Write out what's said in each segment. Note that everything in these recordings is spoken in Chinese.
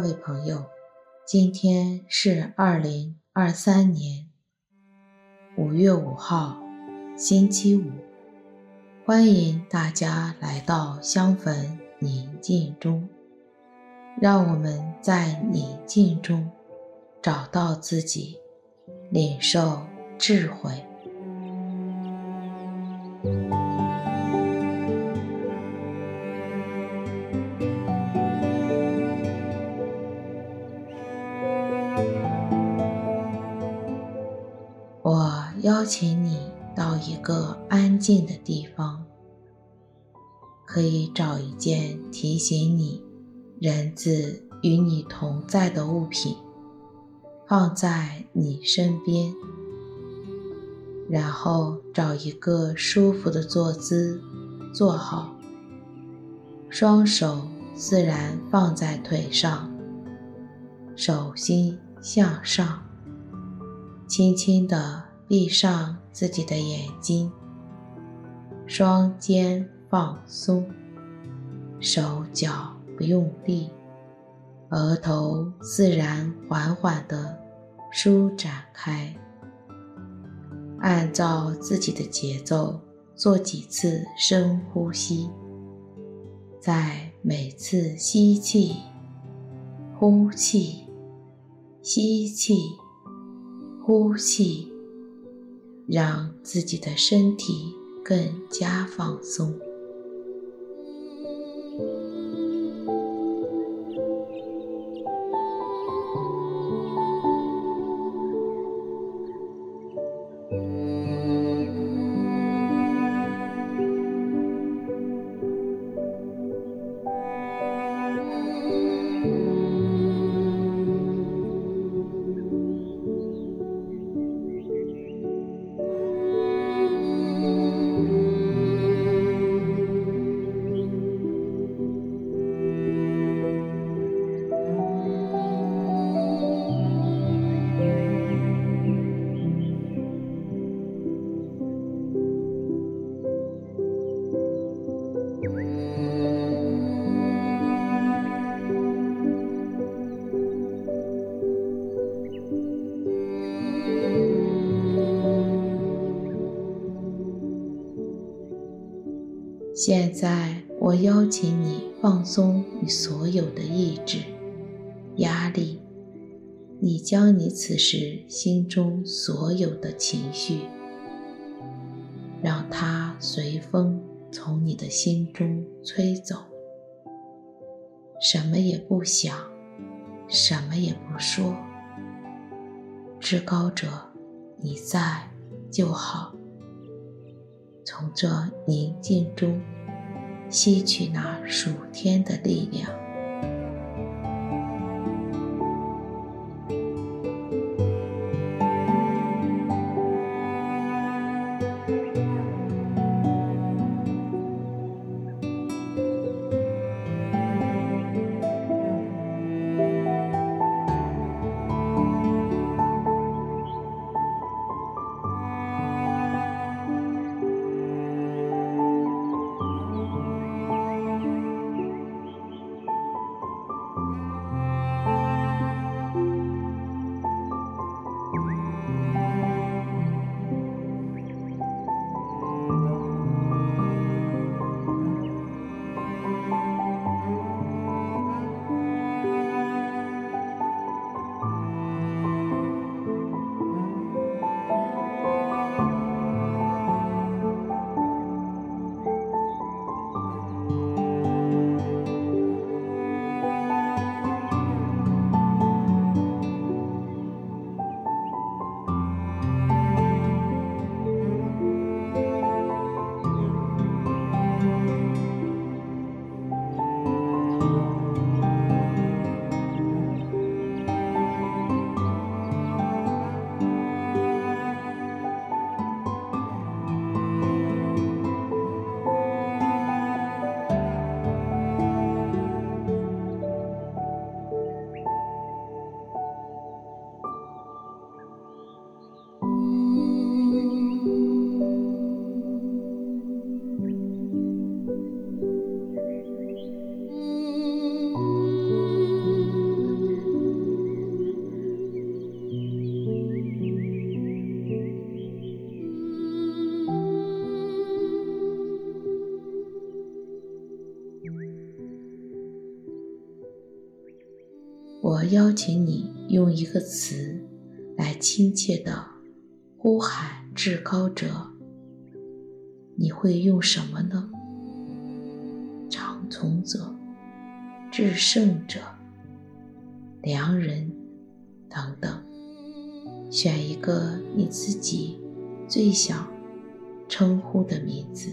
各位朋友，今天是二零二三年五月五号，星期五。欢迎大家来到香焚宁静中，让我们在宁静中找到自己，领受智慧。邀请你到一个安静的地方，可以找一件提醒你人子与你同在的物品，放在你身边，然后找一个舒服的坐姿，坐好，双手自然放在腿上，手心向上，轻轻地。闭上自己的眼睛，双肩放松，手脚不用力，额头自然缓缓地舒展开。按照自己的节奏做几次深呼吸，在每次吸气、呼气、吸气、呼气。让自己的身体更加放松。现在，我邀请你放松你所有的意志、压力，你将你此时心中所有的情绪，让它随风从你的心中吹走，什么也不想，什么也不说。至高者，你在就好。从这宁静中吸取那数天的力量。我邀请你用一个词来亲切地呼喊至高者，你会用什么呢？长从者、至圣者、良人等等，选一个你自己最想称呼的名字。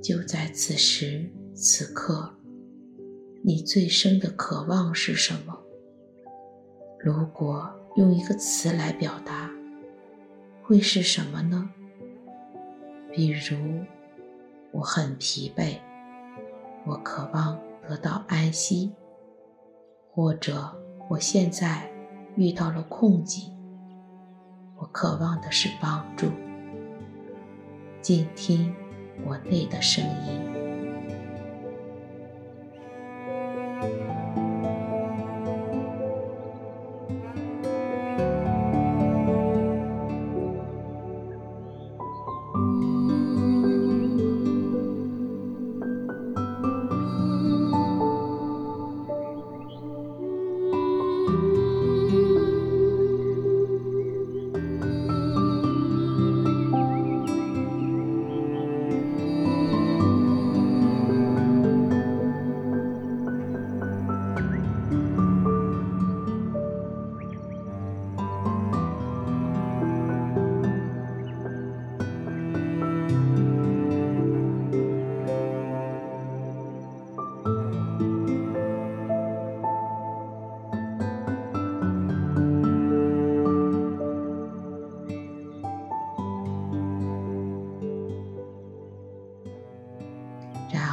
就在此时此刻，你最深的渴望是什么？如果用一个词来表达，会是什么呢？比如，我很疲惫，我渴望得到安息，或者我现在遇到了困境，我渴望的是帮助。静听。我内的声音。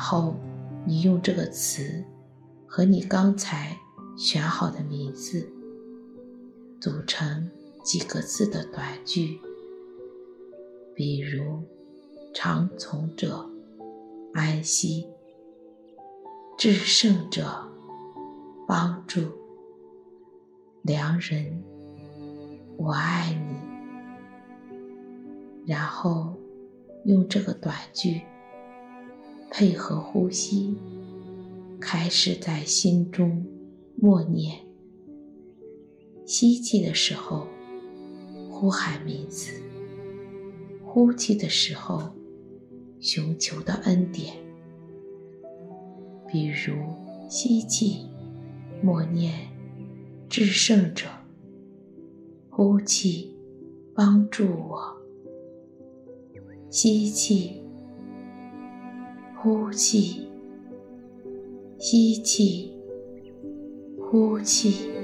后，你用这个词和你刚才选好的名字组成几个字的短句，比如“长从者”、“安息”、“至圣者”、“帮助”、“良人”、“我爱你”，然后用这个短句。配合呼吸，开始在心中默念。吸气的时候，呼喊名字；呼气的时候，寻求的恩典。比如吸气，默念至圣者；呼气，帮助我。吸气。呼气，吸气，呼气。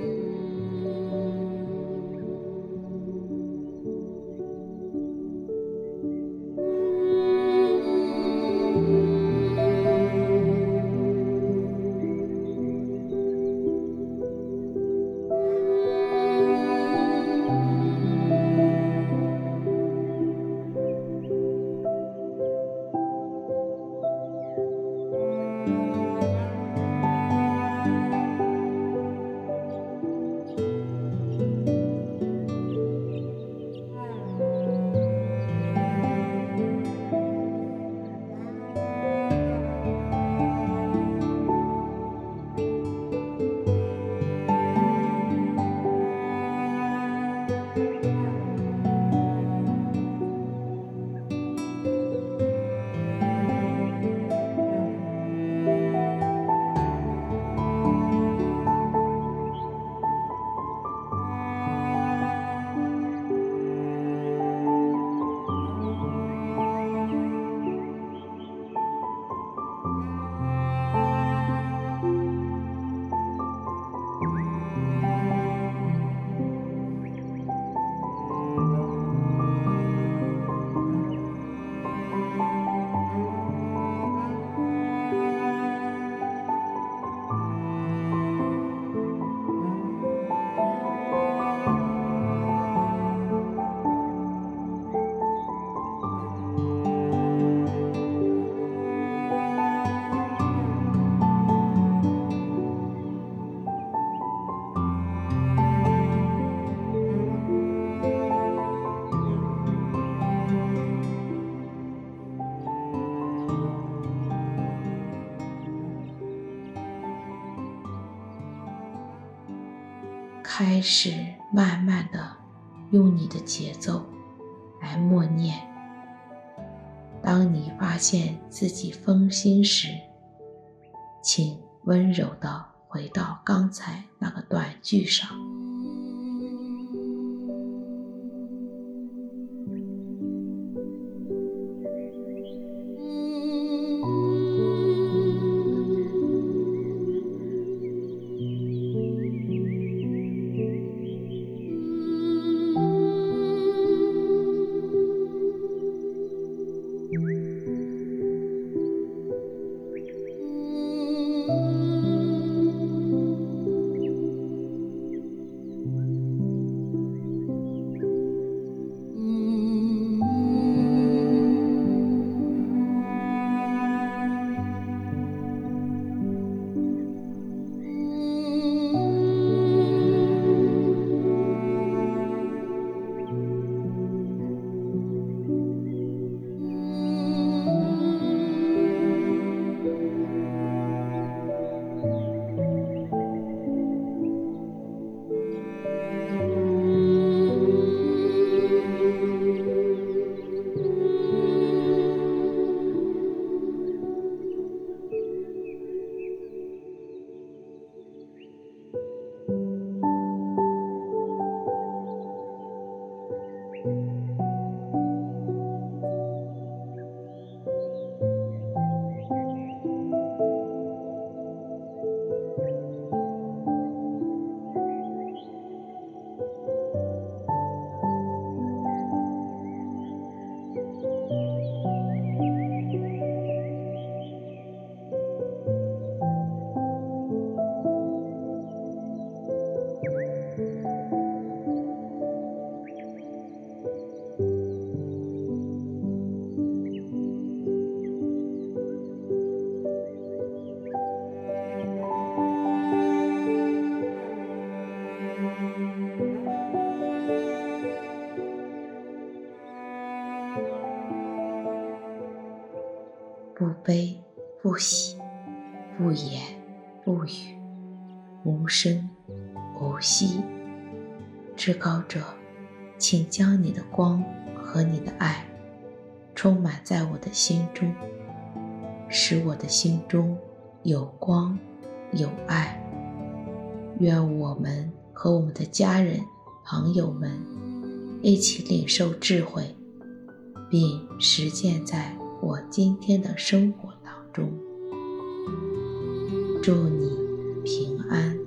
开始慢慢的用你的节奏来默念。当你发现自己分心时，请温柔的回到刚才那个短句上。不言不语，无声无息。至高者，请将你的光和你的爱充满在我的心中，使我的心中有光有爱。愿我们和我们的家人、朋友们一起领受智慧，并实践在。我今天的生活当中，祝你平安。